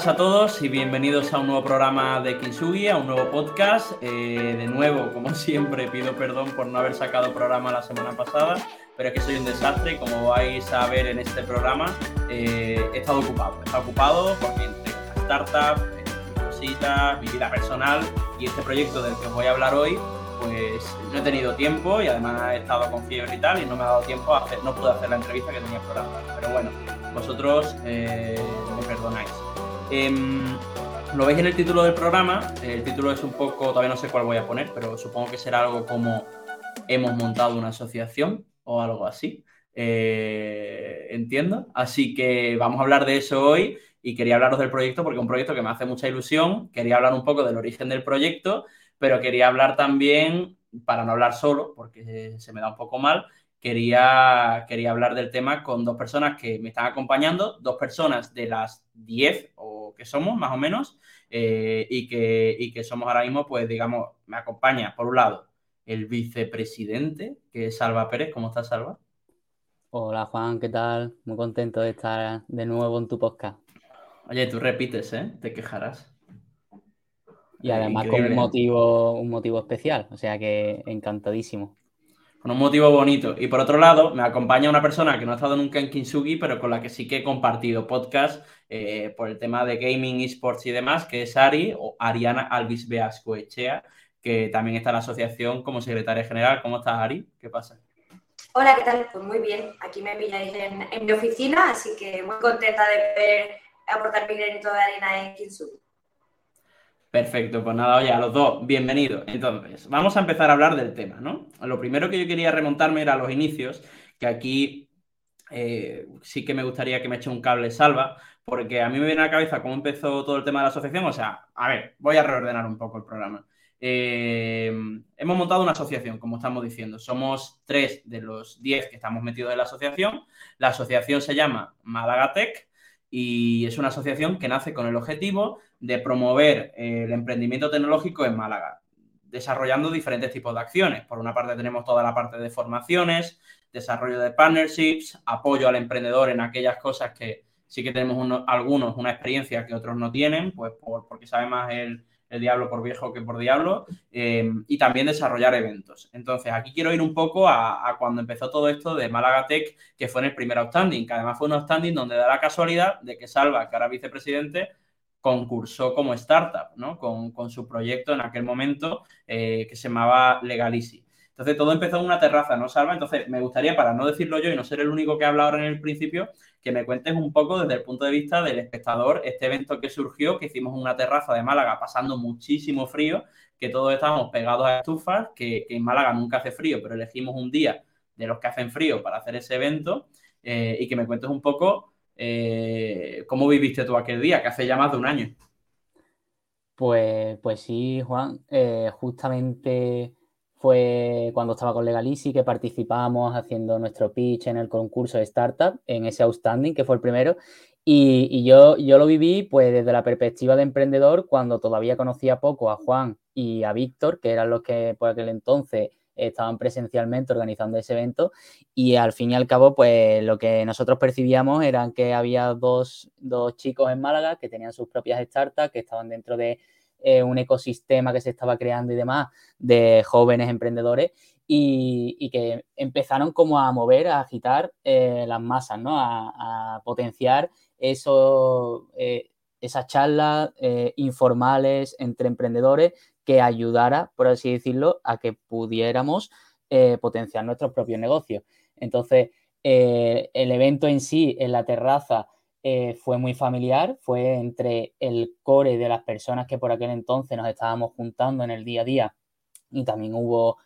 buenas a todos y bienvenidos a un nuevo programa de Kinsugi, a un nuevo podcast. Eh, de nuevo, como siempre, pido perdón por no haber sacado programa la semana pasada, pero es que soy un desastre como vais a ver en este programa, eh, he estado ocupado. He estado ocupado porque entre startup, mis cositas, mi vida personal y este proyecto del que os voy a hablar hoy, pues no he tenido tiempo y además he estado con fiebre y tal y no me ha dado tiempo a hacer, no pude hacer la entrevista que tenía programada. Pero bueno, vosotros eh, me perdonáis. Em, lo veis en el título del programa, el título es un poco, todavía no sé cuál voy a poner, pero supongo que será algo como hemos montado una asociación o algo así. Eh, entiendo. Así que vamos a hablar de eso hoy y quería hablaros del proyecto porque es un proyecto que me hace mucha ilusión. Quería hablar un poco del origen del proyecto, pero quería hablar también, para no hablar solo, porque se me da un poco mal, quería, quería hablar del tema con dos personas que me están acompañando, dos personas de las 10 o que somos más o menos, eh, y, que, y que somos ahora mismo, pues digamos, me acompaña por un lado el vicepresidente, que es Salva Pérez. ¿Cómo estás, Salva? Hola Juan, ¿qué tal? Muy contento de estar de nuevo en tu podcast. Oye, tú repites, ¿eh? Te quejarás. Y además con un motivo, un motivo especial, o sea que encantadísimo. Con un motivo bonito. Y por otro lado, me acompaña una persona que no ha estado nunca en Kinsugi, pero con la que sí que he compartido podcast eh, por el tema de gaming, esports y demás, que es Ari o Ariana Alvis Beascoechea, que también está en la asociación como secretaria general. ¿Cómo estás, Ari? ¿Qué pasa? Hola, ¿qué tal? Pues muy bien. Aquí me pilláis en, mi oficina, así que muy contenta de poder aportar mi granito de arena en Kinsugi. Perfecto, pues nada, oye, a los dos, bienvenidos. Entonces, vamos a empezar a hablar del tema, ¿no? Lo primero que yo quería remontarme era a los inicios, que aquí eh, sí que me gustaría que me eche un cable salva, porque a mí me viene a la cabeza cómo empezó todo el tema de la asociación. O sea, a ver, voy a reordenar un poco el programa. Eh, hemos montado una asociación, como estamos diciendo. Somos tres de los diez que estamos metidos en la asociación. La asociación se llama Malagatec y es una asociación que nace con el objetivo de promover eh, el emprendimiento tecnológico en Málaga, desarrollando diferentes tipos de acciones. Por una parte tenemos toda la parte de formaciones, desarrollo de partnerships, apoyo al emprendedor en aquellas cosas que sí que tenemos algunos una experiencia que otros no tienen, pues porque sabe más el, diablo por viejo que por diablo, eh, y también desarrollar eventos. Entonces, aquí quiero ir un poco a, cuando empezó todo esto de Málaga Tech, que fue en el primer outstanding, que además fue un outstanding donde da la casualidad de que Salva, que ahora vicepresidente, concursó como startup, ¿no? Con, su proyecto en aquel momento eh, que se llamaba Legalisi. Entonces todo empezó en una terraza, ¿no, Salva? Entonces me gustaría, para no decirlo yo y no ser el único que habla ahora en el principio, que me cuentes un poco desde el punto de vista del espectador este evento que surgió, que hicimos en una terraza de Málaga pasando muchísimo frío, que todos estábamos pegados a estufas, que, en Málaga nunca hace frío, pero elegimos un día de los que hacen frío para hacer ese evento eh, y que me cuentes un poco eh, ¿Cómo viviste tú aquel día, que hace ya más de un año? Pues, pues sí, Juan. Eh, justamente fue cuando estaba con Legalisi que participamos haciendo nuestro pitch en el concurso de startup, en ese outstanding, que fue el primero. Y, yo, yo lo viví pues desde la perspectiva de emprendedor cuando todavía conocía poco a Juan y a Víctor, que eran los que por aquel entonces estaban presencialmente organizando ese evento y al fin y al cabo, pues lo que nosotros percibíamos eran que había dos, chicos en Málaga que tenían sus propias startups, que estaban dentro de eh, un ecosistema que se estaba creando y demás de jóvenes emprendedores y, que empezaron como a mover, a agitar eh, las masas, ¿no? A, potenciar eso, eh, esas charlas informales entre emprendedores que ayudara, por así decirlo, a que pudiéramos potenciar nuestros propios negocios. Entonces, el evento en sí, en la terraza, eh, fue muy familiar, fue entre el core de las personas que por aquel entonces nos estábamos juntando en el día a día y también hubo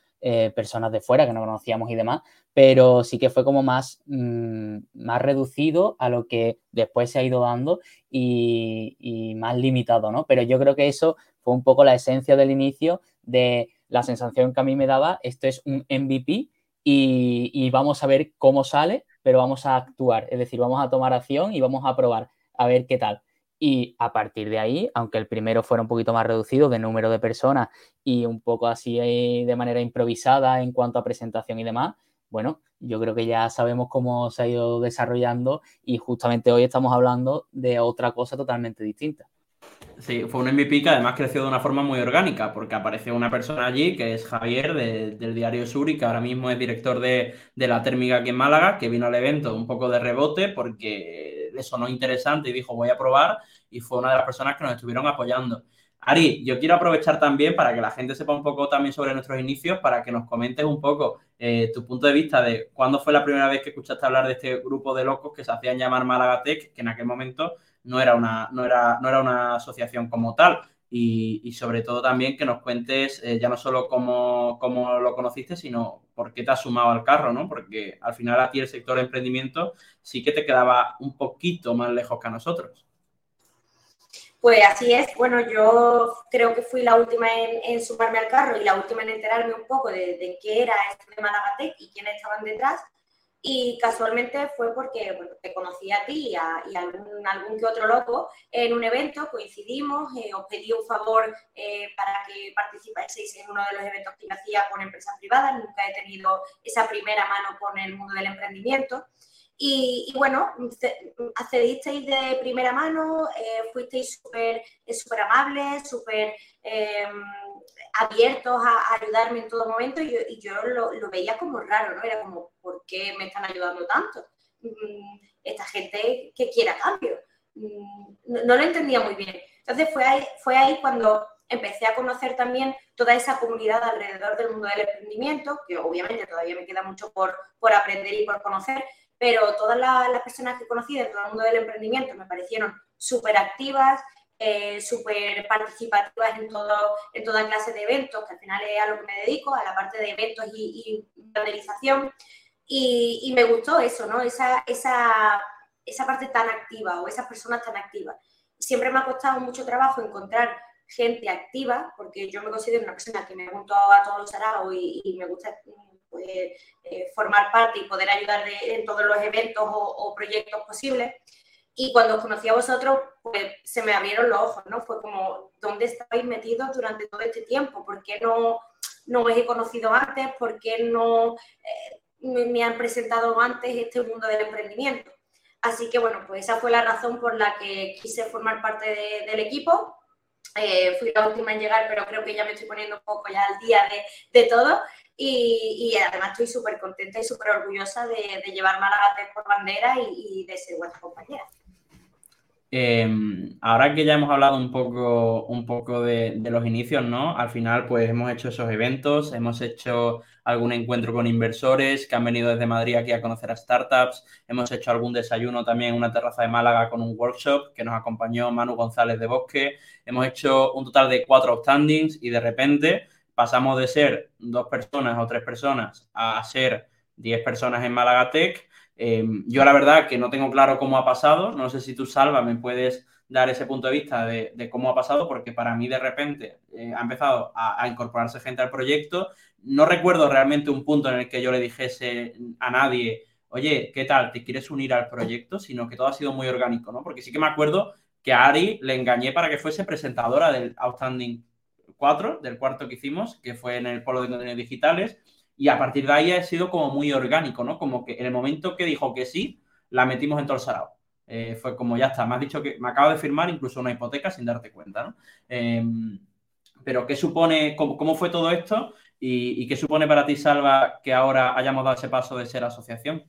personas de fuera que no conocíamos y demás, pero sí que fue como más, mm, más reducido a lo que después se ha ido dando y, y, más limitado, ¿no? Pero yo creo que eso fue un poco la esencia del inicio de la sensación que a mí me daba, esto es un MVP y, vamos a ver cómo sale, pero vamos a actuar, es decir, vamos a tomar acción y vamos a probar a ver qué tal. Y a partir de ahí, aunque el primero fuera un poquito más reducido de número de personas y un poco así de manera improvisada en cuanto a presentación y demás, bueno, yo creo que ya sabemos cómo se ha ido desarrollando y justamente hoy estamos hablando de otra cosa totalmente distinta. Sí, fue un MVP que además creció de una forma muy orgánica, porque apareció una persona allí, que es Javier del Diario Sur y que ahora mismo es director de, la térmica aquí en Málaga, que vino al evento un poco de rebote porque le sonó interesante y dijo voy a probar y fue una de las personas que nos estuvieron apoyando. Ari, yo quiero aprovechar también para que la gente sepa un poco también sobre nuestros inicios, para que nos comentes un poco eh, tu punto de vista de cuándo fue la primera vez que escuchaste hablar de este grupo de locos que se hacían llamar Málaga Tech, que en aquel momento no era una, no era, no era una asociación como tal. Y, sobre todo también que nos cuentes eh, ya no solo cómo, cómo, lo conociste, sino por qué te has sumado al carro, ¿no? Porque al final a ti el sector de emprendimiento sí que te quedaba un poquito más lejos que a nosotros. Pues así es. Bueno, yo creo que fui la última en, sumarme al carro y la última en enterarme un poco de, qué era esto de Malagatec y quiénes estaban detrás. Y casualmente fue porque te conocí a ti y, a, algún, algún, que otro loco en un evento, coincidimos, eh, os pedí un favor eh, para que participáis en uno de los eventos que hacía con empresas privadas, nunca he tenido esa primera mano con el mundo del emprendimiento. Y, bueno, accedisteis de primera mano, eh, fuisteis súper super amables, súper abiertos a, ayudarme en todo momento y yo, lo, veía como raro, ¿no? Era como, ¿por qué me están ayudando tanto? Mm, esta gente que quiera cambio. Mm, no, lo entendía muy bien. Entonces fue ahí, fue ahí cuando empecé a conocer también toda esa comunidad alrededor del mundo del emprendimiento, que obviamente todavía me queda mucho por, por aprender y por conocer, pero todas las, las personas que conocí dentro del mundo del emprendimiento me parecieron súper activas, eh, súper participativas en, todo, en toda clase de eventos, que al final es a lo que me dedico, a la parte de eventos y, y Y, me gustó eso, ¿no? Esa, esa, esa parte tan activa o esas personas tan activas. Siempre me ha costado mucho trabajo encontrar gente activa, porque yo me considero una persona que me junto a todos los araos y, me gusta pues, eh, formar parte y poder ayudar en todos los eventos o, o proyectos posibles. Y cuando os conocí a vosotros, pues se me abrieron los ojos, ¿no? Fue como, ¿dónde estáis metidos durante todo este tiempo? ¿Por qué no, no os he conocido antes? ¿Por qué no eh, me, han presentado antes este mundo del emprendimiento? Así que, bueno, pues esa fue la razón por la que quise formar parte del equipo. Eh, fui la última en llegar, pero creo que ya me estoy poniendo un poco ya al día de, de todo. Y, y, además estoy súper contenta y súper orgullosa de, de llevar Málaga por bandera y, y de ser vuestra compañera. Em, ahora que ya hemos hablado un poco, un poco de, los inicios, ¿no? Al final, pues hemos hecho esos eventos, hemos hecho algún encuentro con inversores que han venido desde Madrid aquí a conocer a startups, hemos hecho algún desayuno también en una terraza de Málaga con un workshop que nos acompañó Manu González de Bosque, hemos hecho un total de cuatro outstandings y de repente pasamos de ser dos personas o tres personas a ser diez personas en Málaga Tech Em, yo la verdad que no tengo claro cómo ha pasado, no sé si tú, Salva, me puedes dar ese punto de vista de, cómo ha pasado, porque para mí de repente eh, ha empezado a, incorporarse gente al proyecto. No recuerdo realmente un punto en el que yo le dijese a nadie, oye, ¿qué tal? ¿Te quieres unir al proyecto? Sino que todo ha sido muy orgánico, ¿no? Porque sí que me acuerdo que a Ari le engañé para que fuese presentadora del Outstanding 4, del cuarto que hicimos, que fue en el Polo de Contenidos Digitales y a partir de ahí ha sido como muy orgánico, ¿no? Como que en el momento que dijo que sí, la metimos en todo sarao. Eh, fue como ya está, me has dicho que me acabo de firmar incluso una hipoteca sin darte cuenta, ¿no? Em, pero ¿qué supone, cómo, fue todo esto y, qué supone para ti, Salva, que ahora hayamos dado ese paso de ser asociación?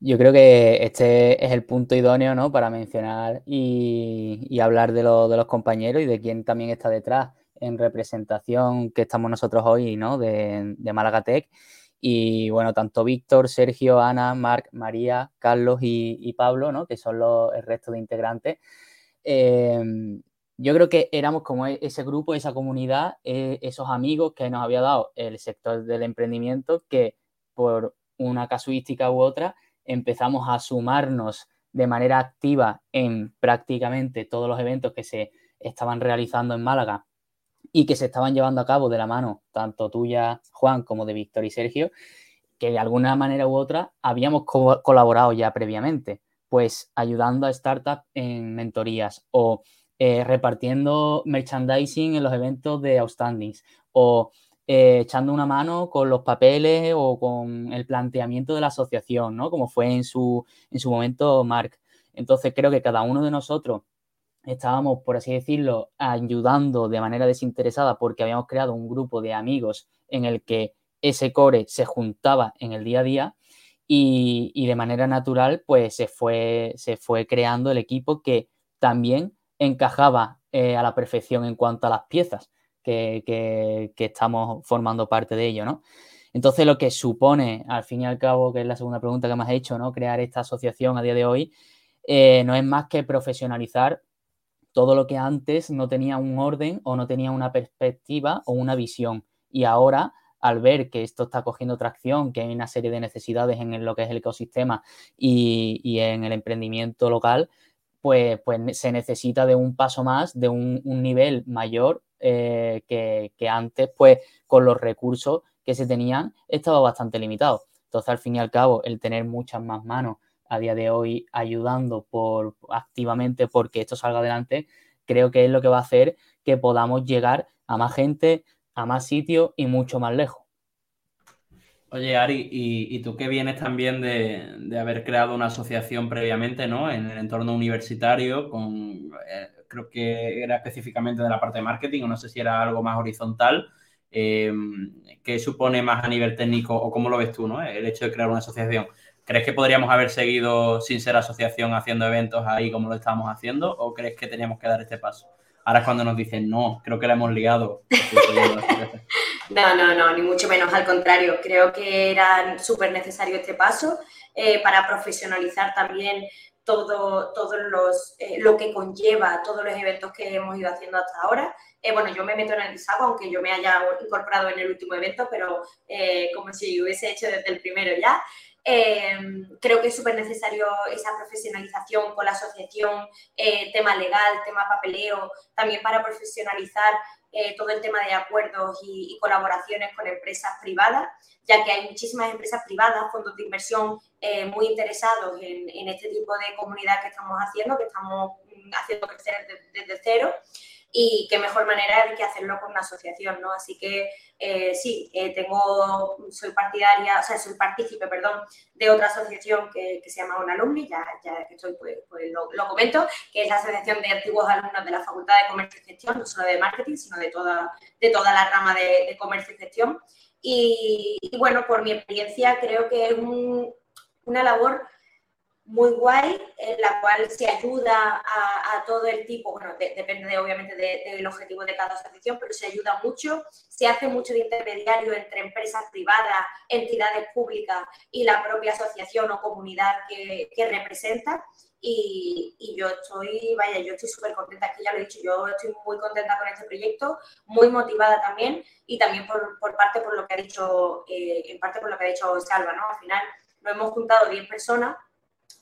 Yo creo que este es el punto idóneo, ¿no? Para mencionar y, hablar de los compañeros y de quién también está detrás en representación que estamos nosotros hoy, ¿no? De, Málaga Tech. Y bueno, tanto Víctor, Sergio, Ana, Marc, María, Carlos y, Pablo, ¿no? Que son los, el resto de integrantes. Em, yo creo que éramos como e, ese grupo, esa comunidad, e, esos amigos que nos había dado el sector del emprendimiento que por una casuística u otra empezamos a sumarnos de manera activa en prácticamente todos los eventos que se estaban realizando en Málaga y que se estaban llevando a cabo de la mano, tanto tuya, Juan, como de Víctor y Sergio, que de alguna manera u otra habíamos colaborado ya previamente, pues ayudando a startups en mentorías o eh, repartiendo merchandising en los eventos de Outstandings o eh, echando una mano con los papeles o con el planteamiento de la asociación, ¿no? Como fue en su, en su momento Mark. Entonces creo que cada uno de nosotros estábamos, por así decirlo, ayudando de manera desinteresada porque habíamos creado un grupo de amigos en el que ese core se juntaba en el día a día y, de manera natural pues se fue, se fue creando el equipo que también encajaba eh, a la perfección en cuanto a las piezas que, estamos formando parte de ello, ¿no? Entonces, lo que supone, al fin y al cabo, que es la segunda pregunta que me has hecho, ¿no? Crear esta asociación a día de hoy, eh, no es más que profesionalizar todo lo que antes no tenía un orden o no tenía una perspectiva o una visión. Y ahora, al ver que esto está cogiendo tracción, que hay una serie de necesidades en lo que es el ecosistema y, en el emprendimiento local, pues, pues, se necesita de un paso más, de un nivel mayor eh, que, antes, pues con los recursos que se tenían, estaba bastante limitado. Entonces, al fin y al cabo, el tener muchas más manos a día de hoy ayudando por, activamente porque esto salga adelante, creo que es lo que va a hacer que podamos llegar a más gente, a más sitios y mucho más lejos. Oye, Ari, y, tú que vienes también de, haber creado una asociación previamente, ¿no? En el entorno universitario, con eh, creo que era específicamente de la parte de marketing, o no sé si era algo más horizontal. Eh, ¿Qué supone más a nivel técnico o cómo lo ves tú, ¿no? El hecho de crear una asociación. ¿Crees que podríamos haber seguido sin ser asociación haciendo eventos ahí como lo estábamos haciendo o crees que teníamos que dar este paso? Ahora es cuando nos dicen, no, creo que la hemos liado. no, no, no, ni mucho menos, al contrario, creo que era súper necesario este paso eh, para profesionalizar también todo, todos los, eh, lo que conlleva todos los eventos que hemos ido haciendo hasta ahora. Eh, bueno, yo me meto en el saco, aunque yo me haya incorporado en el último evento, pero como si hubiese hecho desde el primero ya. Creo que es súper necesario esa profesionalización con la asociación, tema legal, tema papeleo, también para profesionalizar todo el tema de acuerdos y, colaboraciones con empresas privadas, ya que hay muchísimas empresas privadas, fondos de inversión eh, muy interesados en, este tipo de comunidad que estamos haciendo, que estamos mm, haciendo crecer desde, cero y qué mejor manera que hacerlo con una asociación, ¿no? Así que eh, sí, eh, tengo, soy partidaria, o sea, soy partícipe, perdón, de otra asociación que, se llama Un Alumni, ya, ya que estoy, pues, pues lo, comento, que es la Asociación de Antiguos Alumnos de la Facultad de Comercio y Gestión, no solo de Marketing, sino de toda, de toda la rama de, Comercio y Gestión. Y, bueno, por mi experiencia creo que es un, una labor muy guay, en la cual se ayuda a, todo el tipo, bueno, depende obviamente del objetivo de cada asociación, pero se ayuda mucho, se hace mucho de intermediario entre empresas privadas, entidades públicas y la propia asociación o comunidad que, representa. Y, yo estoy, vaya, yo estoy súper contenta, que ya lo he dicho, yo estoy muy contenta con este proyecto, muy motivada también y también por, parte por lo que ha dicho, eh, en parte por lo que ha dicho Salva, ¿no? Al final nos hemos juntado 10 personas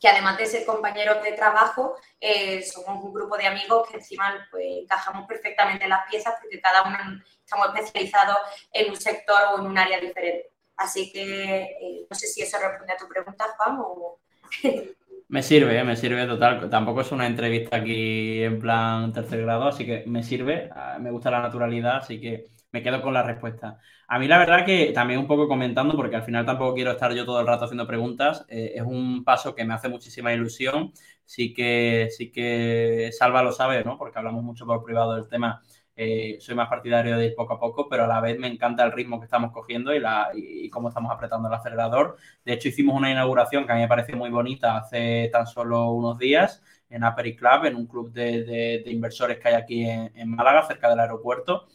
que además de ser compañeros de trabajo, eh, somos un grupo de amigos que encima pues, encajamos perfectamente en las piezas porque cada uno estamos especializados en un sector o en un área diferente. Así que eh, no sé si eso responde a tu pregunta, Juan, o... Me sirve, me sirve total. Tampoco es una entrevista aquí en plan tercer grado, así que me sirve. Ah, me gusta la naturalidad, así que me quedo con la respuesta. A mí la verdad que también un poco comentando, porque al final tampoco quiero estar yo todo el rato haciendo preguntas, eh, es un paso que me hace muchísima ilusión. Sí que, sí que Salva lo sabe, ¿no? Porque hablamos mucho por privado del tema. Eh, soy más partidario de ir poco a poco, pero a la vez me encanta el ritmo que estamos cogiendo y, la, y, cómo estamos apretando el acelerador. De hecho, hicimos una inauguración que a mí me parece muy bonita hace tan solo unos días en Aperi Club, en un club de, inversores que hay aquí en Málaga, cerca del aeropuerto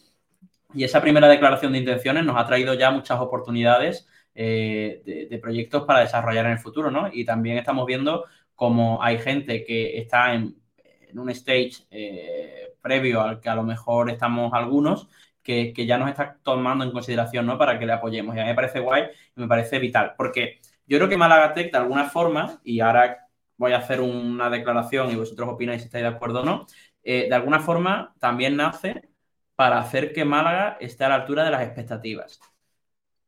y esa primera declaración de intenciones nos ha traído ya muchas oportunidades eh, de, proyectos para desarrollar en el futuro, ¿no? Y también estamos viendo cómo hay gente que está en, un stage eh, previo al que a lo mejor estamos algunos, que, ya nos está tomando en consideración, ¿no? Para que le apoyemos. Y a mí me parece guay y me parece vital, porque yo creo que Málaga Tech, de alguna forma, y ahora voy a hacer una declaración y vosotros opináis si estáis de acuerdo o no, eh, de alguna forma también nace para hacer que Málaga esté a la altura de las expectativas.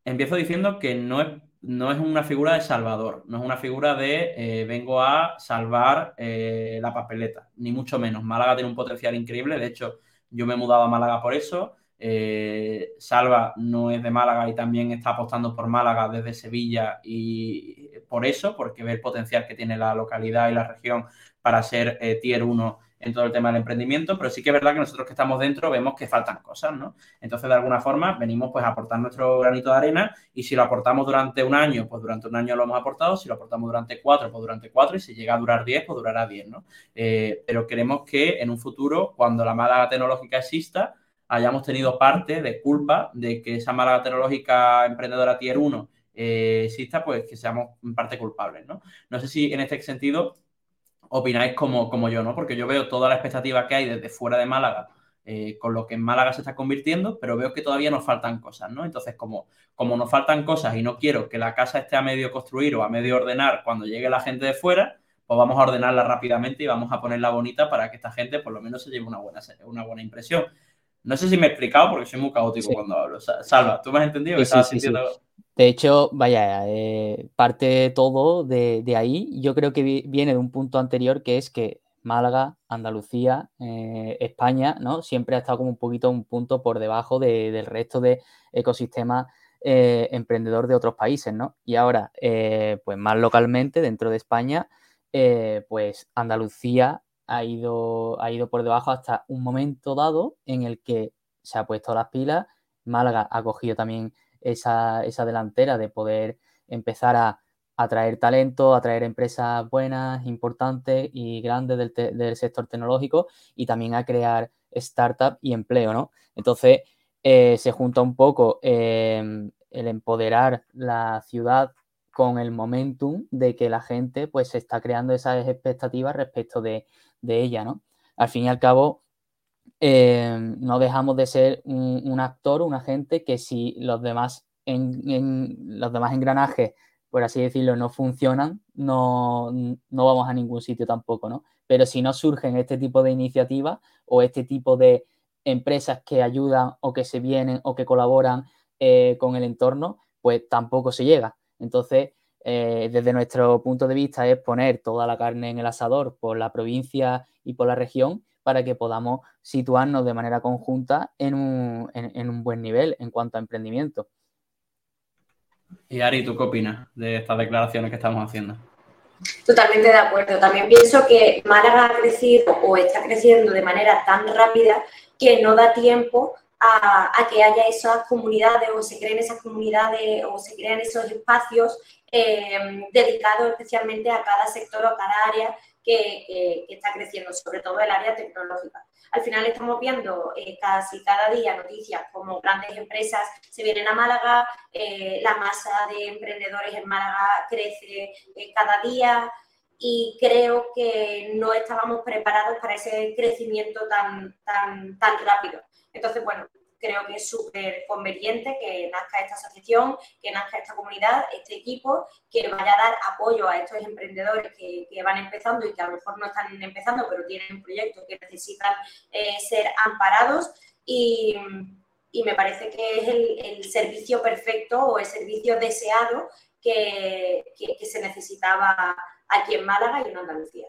Empiezo diciendo que no es, no es una figura de salvador, no es una figura de eh, vengo a salvar eh, la papeleta, ni mucho menos. Málaga tiene un potencial increíble, de hecho yo me he mudado a Málaga por eso, Eh, Salva no es de Málaga y también está apostando por Málaga desde Sevilla y por eso, porque ve el potencial que tiene la localidad y la región para ser tier 1 en todo el tema del emprendimiento, pero sí que es verdad que nosotros que estamos dentro vemos que faltan cosas, ¿no? Entonces, de alguna forma, venimos pues a aportar nuestro granito de arena y si lo aportamos durante un año, pues durante un año lo hemos aportado, si lo aportamos durante cuatro, pues durante cuatro y si llega a durar diez, pues durará diez, ¿no? Eh, pero queremos que en un futuro, cuando la Málaga tecnológica exista, hayamos tenido parte de culpa de que esa Málaga tecnológica emprendedora tier 1 eh, exista, pues que seamos en parte culpables, ¿no? No sé si en este sentido opináis como, como yo, ¿no? Porque yo veo toda la expectativa que hay desde fuera de Málaga eh, con lo que en Málaga se está convirtiendo, pero veo que todavía nos faltan cosas, ¿no? Entonces, como, como nos faltan cosas y no quiero que la casa esté a medio construir o a medio ordenar cuando llegue la gente de fuera, pues vamos a ordenarla rápidamente y vamos a ponerla bonita para que esta gente por lo menos se lleve una buena, una buena impresión. No sé si me he explicado porque soy muy caótico cuando hablo. Salva, ¿tú me has entendido? De hecho, vaya, eh, parte todo de, ahí. Yo creo que viene de un punto anterior que es que Málaga, Andalucía, eh, España, ¿no? Siempre ha estado como un poquito un punto por debajo del resto de ecosistemas eh, emprendedor de otros países, ¿no? Y ahora, pues más localmente, dentro de España, pues Andalucía ha ido, ha ido por debajo hasta un momento dado en el que se ha puesto las pilas. Málaga ha cogido también esa, delantera de poder empezar a atraer talento, atraer empresas buenas, importantes y grandes del, sector tecnológico y también a crear startup y empleo, ¿no? Entonces, eh, se junta un poco em, el empoderar la ciudad con el momentum de que la gente pues se está creando esas expectativas respecto de, ella, ¿no? Al fin y al cabo, em, no dejamos de ser un, actor, un agente que si los demás, en, los demás engranajes, por así decirlo, no funcionan, no, no, vamos a ningún sitio tampoco, ¿no? Pero si no surgen este tipo de iniciativas o este tipo de empresas que ayudan o que se vienen o que colaboran eh, con el entorno, pues tampoco se llega. Entonces, eh, desde nuestro punto de vista es poner toda la carne en el asador por la provincia y por la región para que podamos situarnos de manera conjunta en un, buen nivel en cuanto a emprendimiento. Y Ari, ¿tú qué opinas de estas declaraciones que estamos haciendo? Totalmente de acuerdo. También pienso que Málaga ha crecido o está creciendo de manera tan rápida que no da tiempo a, que haya esas comunidades o se creen esas comunidades o se crean esos espacios eh, dedicados especialmente a cada sector o a cada área que, está creciendo, sobre todo el área tecnológica. Al final estamos viendo eh, casi cada día noticias como grandes empresas se vienen a Málaga, eh, la masa de emprendedores en Málaga crece cada día y creo que no estábamos preparados para ese crecimiento tan, tan, tan rápido. Entonces, bueno, creo que es súper conveniente que nazca esta asociación, que nazca esta comunidad, este equipo, que vaya a dar apoyo a estos emprendedores que, van empezando y que a lo mejor no están empezando, pero tienen un proyecto que necesitan eh, ser amparados y, me parece que es el, servicio perfecto o el servicio deseado que se necesitaba aquí en Málaga y en Andalucía.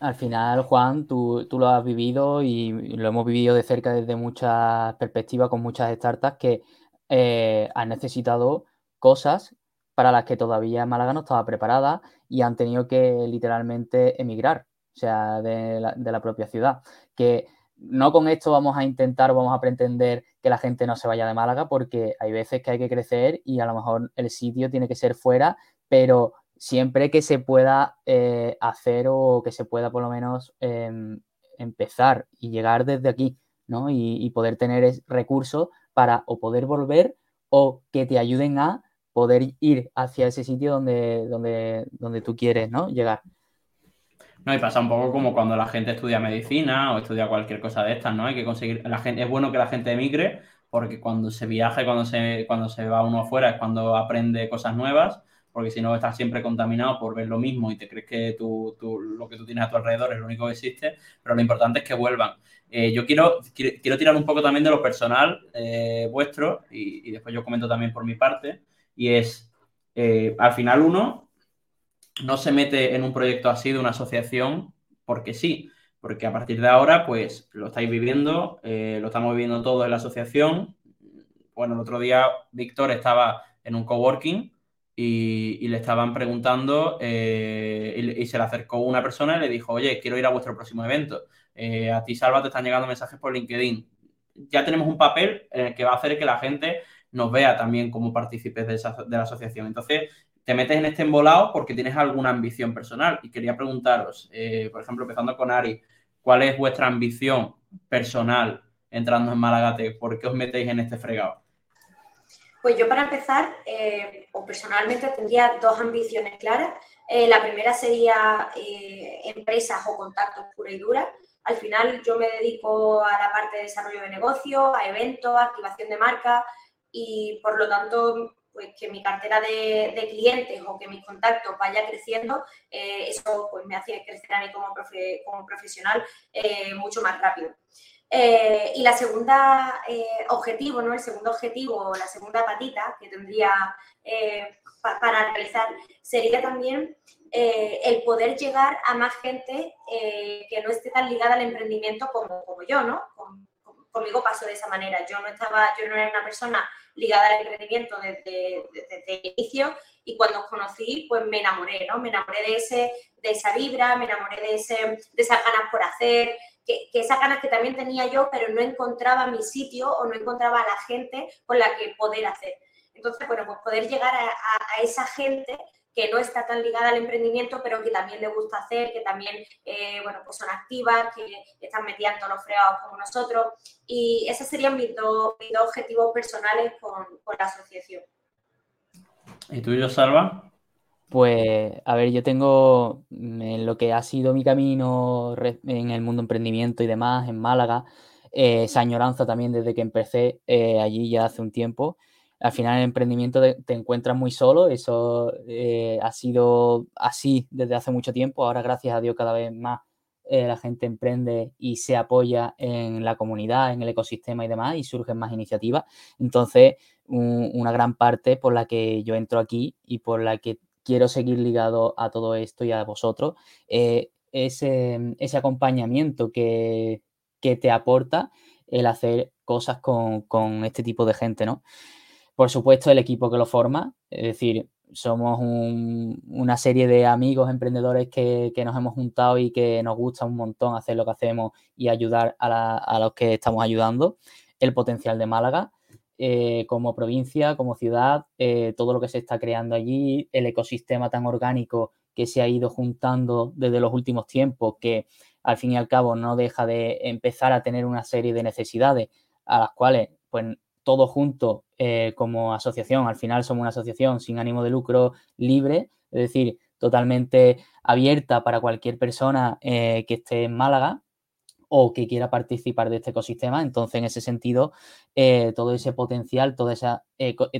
Al final, Juan, tú, lo has vivido y lo hemos vivido de cerca desde muchas perspectivas con muchas startups que eh, han necesitado cosas para las que todavía Málaga no estaba preparada y han tenido que literalmente emigrar, o sea, de la, propia ciudad. Que no con esto vamos a intentar o vamos a pretender que la gente no se vaya de Málaga porque hay veces que hay que crecer y a lo mejor el sitio tiene que ser fuera, pero siempre que se pueda eh, hacer o que se pueda por lo menos em, empezar y llegar desde aquí, ¿no? Y, poder tener recursos para o poder volver o que te ayuden a poder ir hacia ese sitio donde, donde, donde tú quieres, ¿no? Llegar. No, y pasa un poco como cuando la gente estudia medicina o estudia cualquier cosa de estas, ¿no? Hay que conseguir, la gente, es bueno que la gente emigre porque cuando se viaja cuando se, cuando se va uno afuera es cuando aprende cosas nuevas porque si no estás siempre contaminado por ver lo mismo y te crees que tú, lo que tú tienes a tu alrededor es lo único que existe, pero lo importante es que vuelvan. Eh, yo quiero, quiero, tirar un poco también de lo personal eh, vuestro y, después yo comento también por mi parte, y es, eh, al final uno no se mete en un proyecto así de una asociación porque sí, porque a partir de ahora, pues lo estáis viviendo, lo estamos viviendo todo en la asociación. Bueno, el otro día Víctor estaba en un coworking y, le estaban preguntando eh, y, se le acercó una persona y le dijo, oye, quiero ir a vuestro próximo evento. Eh, a ti, Salva, te están llegando mensajes por LinkedIn. Ya tenemos un papel que va a hacer que la gente nos vea también como partícipes de, de la asociación. Entonces, te metes en este embolado porque tienes alguna ambición personal. Y quería preguntaros, eh, por ejemplo, empezando con Ari, ¿cuál es vuestra ambición personal entrando en Malagate? ¿Por qué os metéis en este fregado? Pues yo para empezar, eh, o personalmente tendría dos ambiciones claras. Eh, la primera sería empresas o contactos pura y dura. Al final yo me dedico a la parte de desarrollo de negocio, a eventos, activación de marca y por lo tanto pues que mi cartera de, clientes o que mis contactos vaya creciendo, eh, eso pues me hace crecer a mí como, profesional eh, mucho más rápido. Eh, y la segunda objetivo, ¿no? El segundo objetivo, la segunda patita que tendría para realizar sería también el poder llegar a más gente que no esté tan ligada al emprendimiento como, como yo, ¿no? conmigo pasó de esa manera. Yo no estaba, yo no era una persona ligada al emprendimiento desde, el inicio y cuando os conocí, pues me enamoré, ¿no? Me enamoré de, ese, de esa vibra, me enamoré de, ese, de esas ganas por hacer, que, esas ganas que también tenía yo, pero no encontraba mi sitio o no encontraba a la gente con la que poder hacer. Entonces, bueno, pues poder llegar a, esa gente que no está tan ligada al emprendimiento, pero que también le gusta hacer, que también, eh, bueno, pues son activas, que están metiendo los fregados como nosotros. Y esos serían mis dos, objetivos personales con, la asociación. ¿Y tú, yo, Salva? Pues, a ver, yo tengo en lo que ha sido mi camino en el mundo emprendimiento y demás, en Málaga, eh, esa añoranza también desde que empecé eh, allí ya hace un tiempo al final el emprendimiento te, encuentras muy solo, eso eh, ha sido así desde hace mucho tiempo, ahora gracias a Dios cada vez más eh, la gente emprende y se apoya en la comunidad, en el ecosistema y demás, y surgen más iniciativas. Entonces, una gran parte por la que yo entro aquí y por la que quiero seguir ligado a todo esto y a vosotros, eh, ese, ese, acompañamiento que, que, te aporta el hacer cosas con, este tipo de gente, ¿no? Por supuesto, el equipo que lo forma, es decir, somos una serie de amigos emprendedores que, nos hemos juntado y que nos gusta un montón hacer lo que hacemos y ayudar a, los que estamos ayudando. El potencial de Málaga eh, como provincia, como ciudad, eh, todo lo que se está creando allí, el ecosistema tan orgánico que se ha ido juntando desde los últimos tiempos, que al fin y al cabo no deja de empezar a tener una serie de necesidades a las cuales pues todo junto eh, como asociación. Al final somos una asociación sin ánimo de lucro libre, es decir, totalmente abierta para cualquier persona que esté en Málaga o que quiera participar de este ecosistema. Entonces, en ese sentido, eh, todo ese potencial, todo, esa,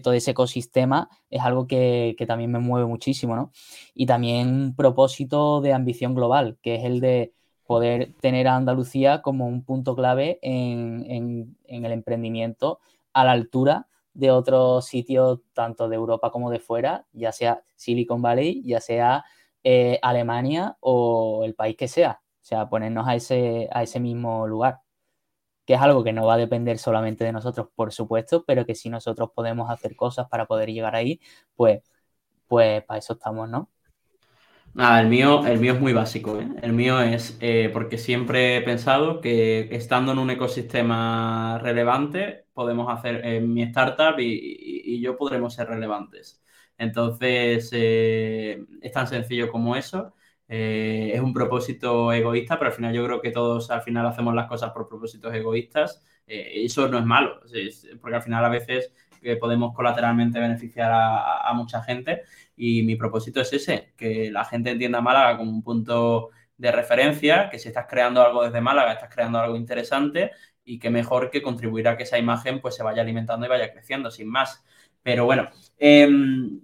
todo ese ecosistema es algo que, también me mueve muchísimo, ¿no? Y también un propósito de ambición global, que es el de poder tener a Andalucía como un punto clave en el emprendimiento a la altura de otros sitios, tanto de Europa como de fuera, ya sea Silicon Valley, ya sea eh, Alemania o el país que sea. O sea, ponernos a ese, a ese mismo lugar, que es algo que no va a depender solamente de nosotros, por supuesto, pero que si nosotros podemos hacer cosas para poder llegar ahí, pues, pues para eso estamos, ¿no? Nada, el mío, el mío es muy básico. ¿eh? El mío es eh, porque siempre he pensado que estando en un ecosistema relevante, podemos hacer en mi startup y, yo podremos ser relevantes. Entonces, eh, es tan sencillo como eso. Es un propósito egoísta, pero al final yo creo que todos al final hacemos las cosas por propósitos egoístas. eso no es malo, porque al final a veces podemos colateralmente beneficiar a mucha gente y mi propósito es ese, que la gente entienda Málaga como un punto de referencia, que si estás creando algo desde Málaga, estás creando algo interesante y que mejor que contribuir a que esa imagen pues se vaya alimentando y vaya creciendo, sin más. Pero bueno, em,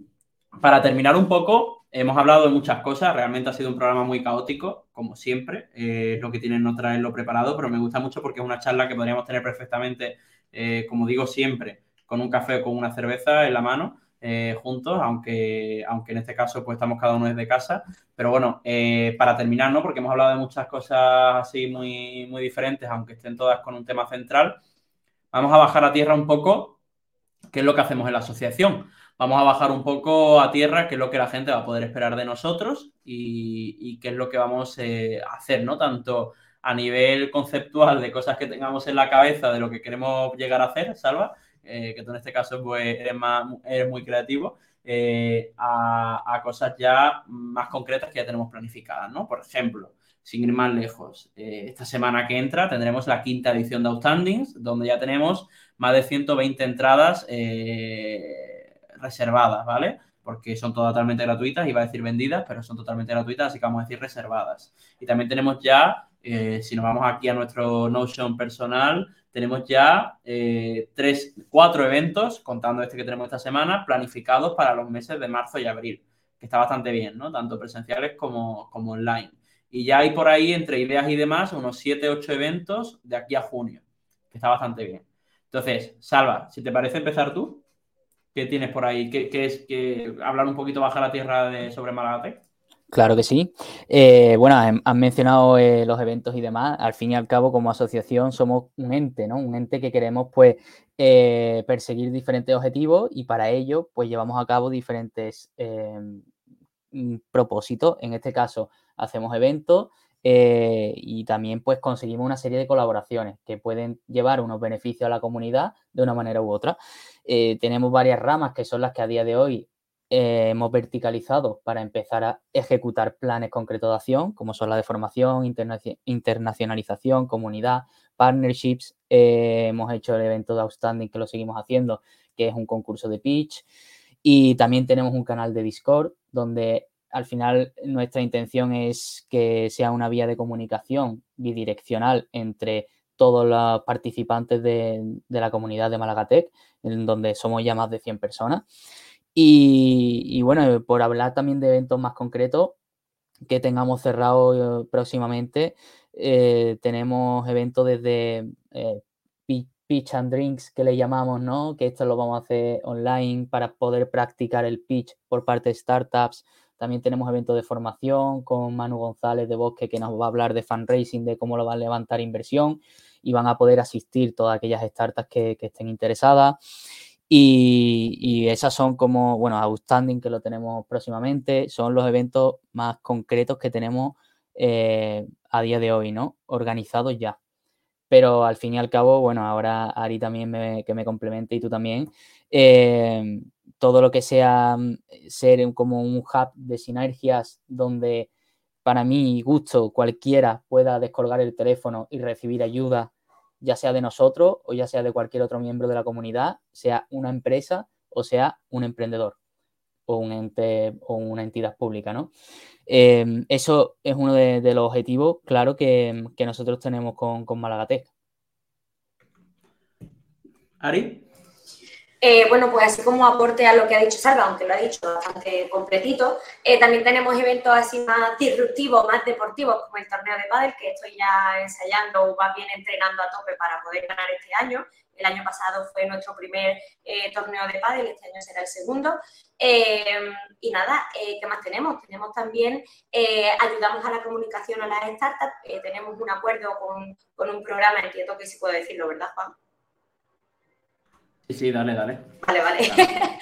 para terminar un poco, hemos hablado de muchas cosas, realmente ha sido un programa muy caótico, como siempre, eh, lo que tienen no traerlo preparado, pero me gusta mucho porque es una charla que podríamos tener perfectamente, eh, como digo siempre, con un café o con una cerveza en la mano eh, juntos, aunque, aunque en este caso pues estamos cada uno desde casa. Pero bueno, eh, para terminar, ¿no? Porque hemos hablado de muchas cosas así muy, muy diferentes, aunque estén todas con un tema central, vamos a bajar a tierra un poco qué es lo que hacemos en la asociación. Vamos a bajar un poco a tierra qué es lo que la gente va a poder esperar de nosotros y, qué es lo que vamos eh, a hacer, ¿no? Tanto a nivel conceptual de cosas que tengamos en la cabeza de lo que queremos llegar a hacer, Salva, eh, que tú en este caso pues, eres, más, eres muy creativo, eh, a, cosas ya más concretas que ya tenemos planificadas, ¿no? Por ejemplo, sin ir más lejos, esta semana que entra tendremos la quinta edición de Outstandings, donde ya tenemos más de 120 entradas reservadas, ¿vale? Porque son totalmente gratuitas, iba a decir vendidas, pero son totalmente gratuitas, así que vamos a decir reservadas. Y también tenemos ya, si nos vamos aquí a nuestro Notion personal, tenemos ya eh, tres, cuatro eventos, contando este que tenemos esta semana, planificados para los meses de marzo y abril, que está bastante bien, ¿no? Tanto presenciales como, como online. Y ya hay por ahí, entre ideas y demás, unos siete, ocho eventos de aquí a junio, que está bastante bien. Entonces, Salva, si te parece empezar tú, ¿qué tienes por ahí? ¿Qué, es que hablar un poquito baja la tierra de, sobre Malagatec? Claro que sí. Eh, bueno, han mencionado eh, los eventos y demás. Al fin y al cabo, como asociación, somos un ente, ¿no? Un ente que queremos, pues, eh, perseguir diferentes objetivos y para ello, pues, llevamos a cabo diferentes propósitos. En este caso, hacemos eventos y también, pues, conseguimos una serie de colaboraciones que pueden llevar unos beneficios a la comunidad de una manera u otra. tenemos varias ramas que son las que a día de hoy eh, hemos verticalizado para empezar a ejecutar planes concretos de acción, como son la de formación, internacionalización, comunidad, partnerships. Eh, hemos hecho el evento de Outstanding que lo seguimos haciendo, que es un concurso de pitch. Y también tenemos un canal de Discord donde al final nuestra intención es que sea una vía de comunicación bidireccional entre todos los participantes de, la comunidad de Malagatec, en donde somos ya más de 100 personas. Y, bueno, por hablar también de eventos más concretos que tengamos cerrado eh, próximamente, eh, tenemos eventos desde eh, Pitch and Drinks que le llamamos, ¿no? Que esto lo vamos a hacer online para poder practicar el pitch por parte de startups. También tenemos eventos de formación con Manu González de Bosque que nos va a hablar de fundraising, de cómo lo va a levantar inversión y van a poder asistir todas aquellas startups que, que estén interesadas. Y, esas son como, bueno, Outstanding, que lo tenemos próximamente, son los eventos más concretos que tenemos eh, a día de hoy, ¿no? Organizados ya. Pero al fin y al cabo, bueno, ahora Ari también me, que me complemente y tú también, eh, todo lo que sea mm, ser como un hub de sinergias donde para mí gusto cualquiera pueda descolgar el teléfono y recibir ayuda ya sea de nosotros o ya sea de cualquier otro miembro de la comunidad, sea una empresa o sea un emprendedor o un ente o una entidad pública, ¿no? Em, eso es uno de, los objetivos, claro, que, nosotros tenemos con, con Malagatec. Ari. Eh, bueno, pues así como aporte a lo que ha dicho Salva, aunque lo ha dicho bastante completito, eh, también tenemos eventos así más disruptivos, más deportivos, como el torneo de pádel, que estoy ya ensayando o más bien entrenando a tope para poder ganar este año. El año pasado fue nuestro primer eh, torneo de pádel, este año será el segundo. y nada, ¿qué más tenemos? Tenemos también, ayudamos a la comunicación a las startups, tenemos un acuerdo con, con un programa, entiendo que sí puedo decirlo, ¿verdad, Juan? Sí, sí, dale, dale. Vale, vale.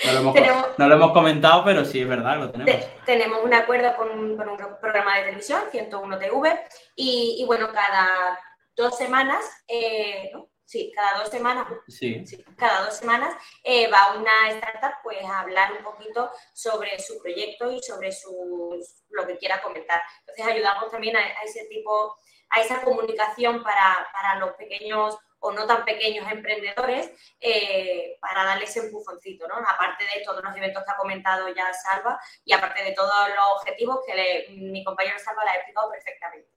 No, lo hemos, comentado, pero sí es verdad, lo tenemos. tenemos un acuerdo con, un programa de televisión, 101 TV, y, bueno, cada dos semanas, eh, Sí, cada dos semanas, sí. cada dos semanas eh, va una startup pues a hablar un poquito sobre su proyecto y sobre sus, lo que quiera comentar. Entonces ayudamos también a, ese tipo, a esa comunicación para, para los pequeños o no tan pequeños emprendedores eh, para darles ese empujoncito, ¿no? Aparte de todos los eventos que ha comentado ya Salva y aparte de todos los objetivos que mi compañero Salva le ha explicado perfectamente.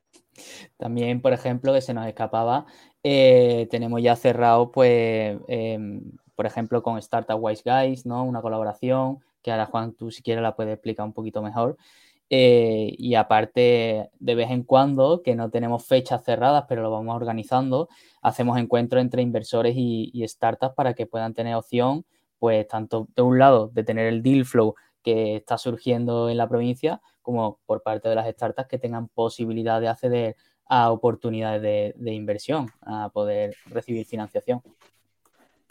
También, por ejemplo, que se nos escapaba, eh, tenemos ya cerrado, pues, em, por ejemplo, con Startup Wise Guys, ¿no? Una colaboración que ahora Juan, tú si quieres la puedes explicar un poquito mejor. Eh, y aparte, de vez en cuando, que no tenemos fechas cerradas, pero lo vamos organizando, hacemos encuentros entre inversores y, startups para que puedan tener opción pues tanto de un lado de tener el deal flow que está surgiendo en la provincia, como por parte de las startups que tengan posibilidad de acceder a oportunidades de, inversión, a poder recibir financiación.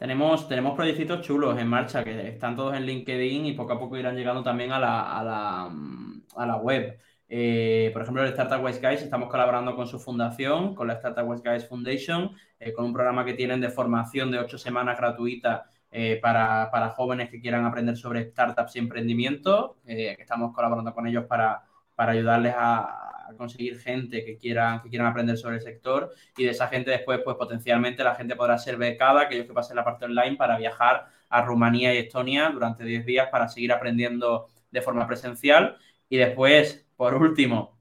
Tenemos, tenemos proyectos chulos en marcha que están todos en LinkedIn y poco a poco irán llegando también a la, a la, a la web. Eh, por ejemplo, el Startup West Guys estamos colaborando con su fundación, con la Startup West Guys Foundation, eh, con un programa que tienen de formación de ocho semanas gratuita eh, para, para, jóvenes que quieran aprender sobre startups y emprendimiento, que estamos colaborando con ellos para, para ayudarles a, conseguir gente que quieran, que quieran aprender sobre el sector y de esa gente después, pues potencialmente la gente podrá ser becada, aquellos que pasen la parte online para viajar a Rumanía y Estonia durante 10 días para seguir aprendiendo de forma presencial y después por último,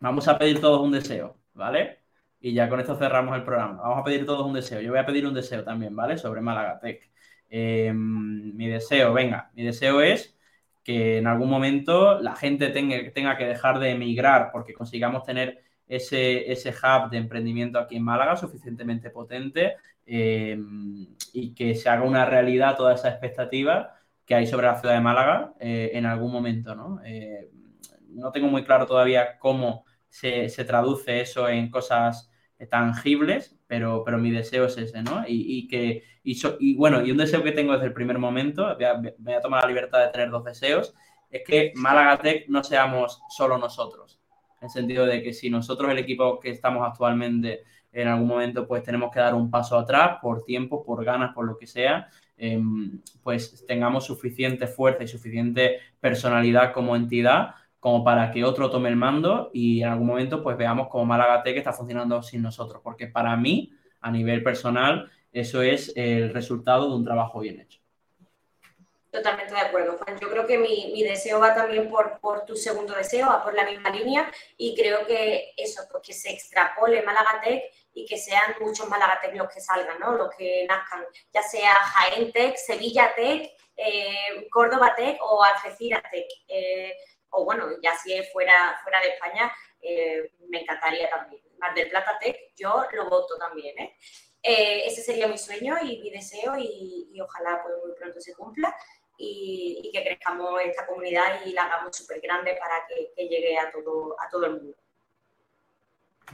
vamos a pedir todos un deseo, ¿vale? Y ya con esto cerramos el programa. Vamos a pedir todos un deseo. Yo voy a pedir un deseo también, ¿vale? Sobre Málaga Tech. Em, mi deseo, venga, mi deseo es que en algún momento la gente tenga, que dejar de emigrar porque consigamos tener ese, ese hub de emprendimiento aquí en Málaga suficientemente potente em, y que se haga una realidad toda esa expectativa que hay sobre la ciudad de Málaga eh, en algún momento, ¿no? Eh, no tengo muy claro todavía cómo se, traduce eso en cosas tangibles, pero, pero mi deseo es ese, ¿no? Y, que, y, bueno, y un deseo que tengo desde el primer momento, voy a, tomar la libertad de tener dos deseos, es que Málaga Tech no seamos solo nosotros, en el sentido de que si nosotros, el equipo que estamos actualmente, en algún momento, pues tenemos que dar un paso atrás por tiempo, por ganas, por lo que sea, em, pues tengamos suficiente fuerza y suficiente personalidad como entidad como para que otro tome el mando y en algún momento pues veamos cómo Málaga Tech está funcionando sin nosotros, porque para mí, a nivel personal, eso es el resultado de un trabajo bien hecho. Totalmente de acuerdo, Juan. Yo creo que mi, deseo va también por, por, tu segundo deseo, va por la misma línea y creo que eso, pues que se extrapole Málaga Tech y que sean muchos Málaga Tech los que salgan, ¿no? Los que nazcan, ya sea Jaén Tech, Sevilla Tech, eh, Córdoba Tech o Algeciras Tech. Eh, o bueno, ya si es fuera, fuera de España, eh, me encantaría también. Mar del Plata Tech, yo lo voto también. ¿eh? Eh, ese sería mi sueño y mi deseo y, ojalá pues, muy pronto se cumpla y, que crezcamos esta comunidad y la hagamos súper grande para que, llegue a todo, a todo el mundo.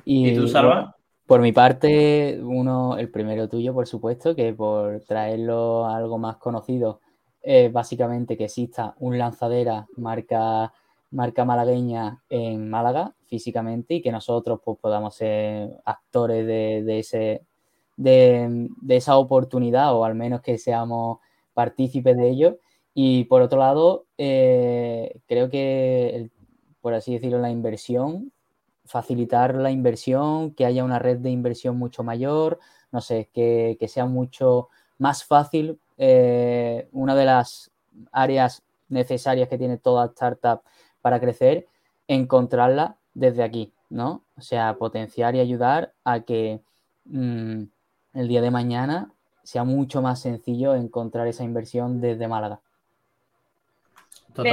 ¿Y, tú, Salva? Por mi parte, uno, el primero tuyo, por supuesto, que por traerlo a algo más conocido, es básicamente que exista un lanzadera marca marca malagueña en Málaga físicamente y que nosotros pues, podamos ser actores de, ese, de, esa oportunidad o al menos que seamos partícipes de ello. Y por otro lado, eh, creo que, por así decirlo, la inversión, facilitar la inversión, que haya una red de inversión mucho mayor, no sé, que, sea mucho más fácil. Eh, una de las áreas necesarias que tiene toda startup para crecer, encontrarla desde aquí, ¿no? O sea, potenciar y ayudar a que mm, el día de mañana sea mucho más sencillo encontrar esa inversión desde Málaga. Me,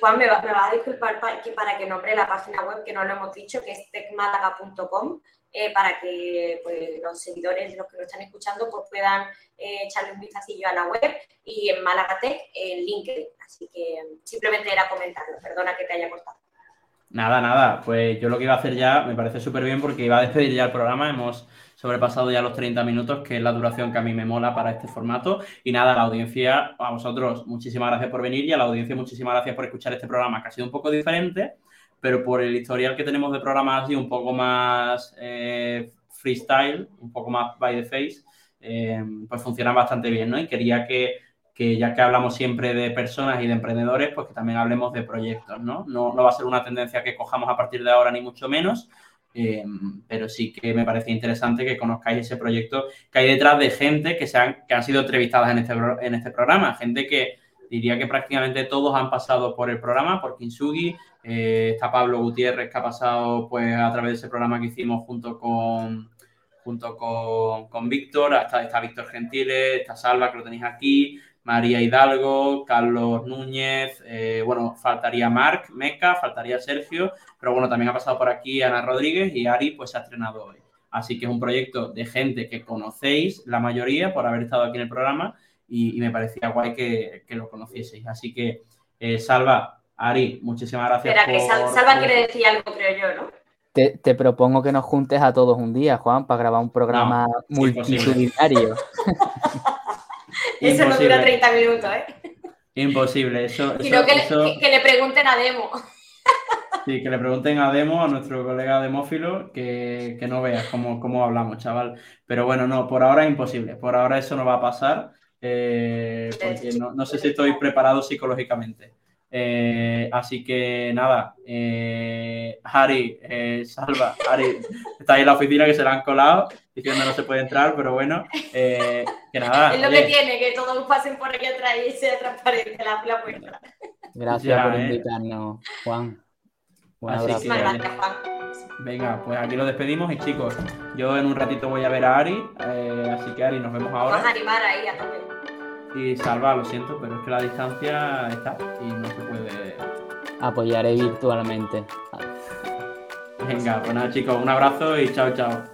Juan, me va, a disculpar para que, para que nombre la página web que no lo hemos dicho, que es tecmálaga.com, eh, para que pues, los seguidores, los que nos están escuchando, pues puedan eh, echarle un vistacillo a la web y en Málaga Tech en LinkedIn. Así que simplemente era comentarlo. Perdona que te haya cortado. Nada, nada. Pues yo lo que iba a hacer ya me parece súper bien porque iba a despedir ya el programa. Hemos sobrepasado ya los 30 minutos, que es la duración que a mí me mola para este formato. Y nada, la audiencia, a vosotros, muchísimas gracias por venir y a la audiencia, muchísimas gracias por escuchar este programa, que ha sido un poco diferente pero por el historial que tenemos de programas así, un poco más eh, freestyle, un poco más by the face, eh, pues funciona bastante bien, ¿no? Y quería que, que, ya que hablamos siempre de personas y de emprendedores, pues que también hablemos de proyectos, ¿no? No, no va a ser una tendencia que cojamos a partir de ahora, ni mucho menos, eh, pero sí que me parece interesante que conozcáis ese proyecto que hay detrás de gente que, se han, que han sido entrevistadas en este, en este programa, gente que diría que prácticamente todos han pasado por el programa, por Kinsugi, eh, está Pablo Gutiérrez que ha pasado pues a través de ese programa que hicimos junto con junto con, Víctor, está, está Víctor Gentiles, está Salva que lo tenéis aquí, María Hidalgo, Carlos Núñez, eh, bueno, faltaría Marc Meca, faltaría Sergio, pero bueno, también ha pasado por aquí Ana Rodríguez y Ari pues se ha estrenado hoy. Así que es un proyecto de gente que conocéis, la mayoría, por haber estado aquí en el programa y, me parecía guay que, lo conocieseis. Así que, eh, Salva, Ari, muchísimas gracias. Espera, que Salva quiere decir algo, creo yo, ¿no? Te, propongo que nos juntes a todos un día, Juan, para grabar un programa multitudinario. eso no dura 30 minutos, ¿eh? Imposible, eso. Sino que, le pregunten a Demo. Sí, que le pregunten a Demo, a nuestro colega demófilo, que, que no veas cómo, cómo, hablamos, chaval. Pero bueno, no, por ahora es imposible. Por ahora eso no va a pasar, eh, porque no, no, sé si estoy preparado psicológicamente. Eh, así que nada, eh, Harry, eh, Salva, Harry, está ahí en la oficina que se la han colado diciendo no se puede entrar, pero bueno, que nada. Es lo que tiene, que todos pasen por aquí atrás y sea transparente la, la puerta. Gracias por invitarnos, Juan. Gracias, Juan. Venga, pues aquí lo despedimos y chicos, yo en un ratito voy a ver a Ari, así que Ari, nos vemos ahora. Vamos a animar ahí a tope y Salva, lo siento, pero es que la distancia está y no se puede. Apoyaré virtualmente. Venga, pues nada chicos, un abrazo y chao, chao.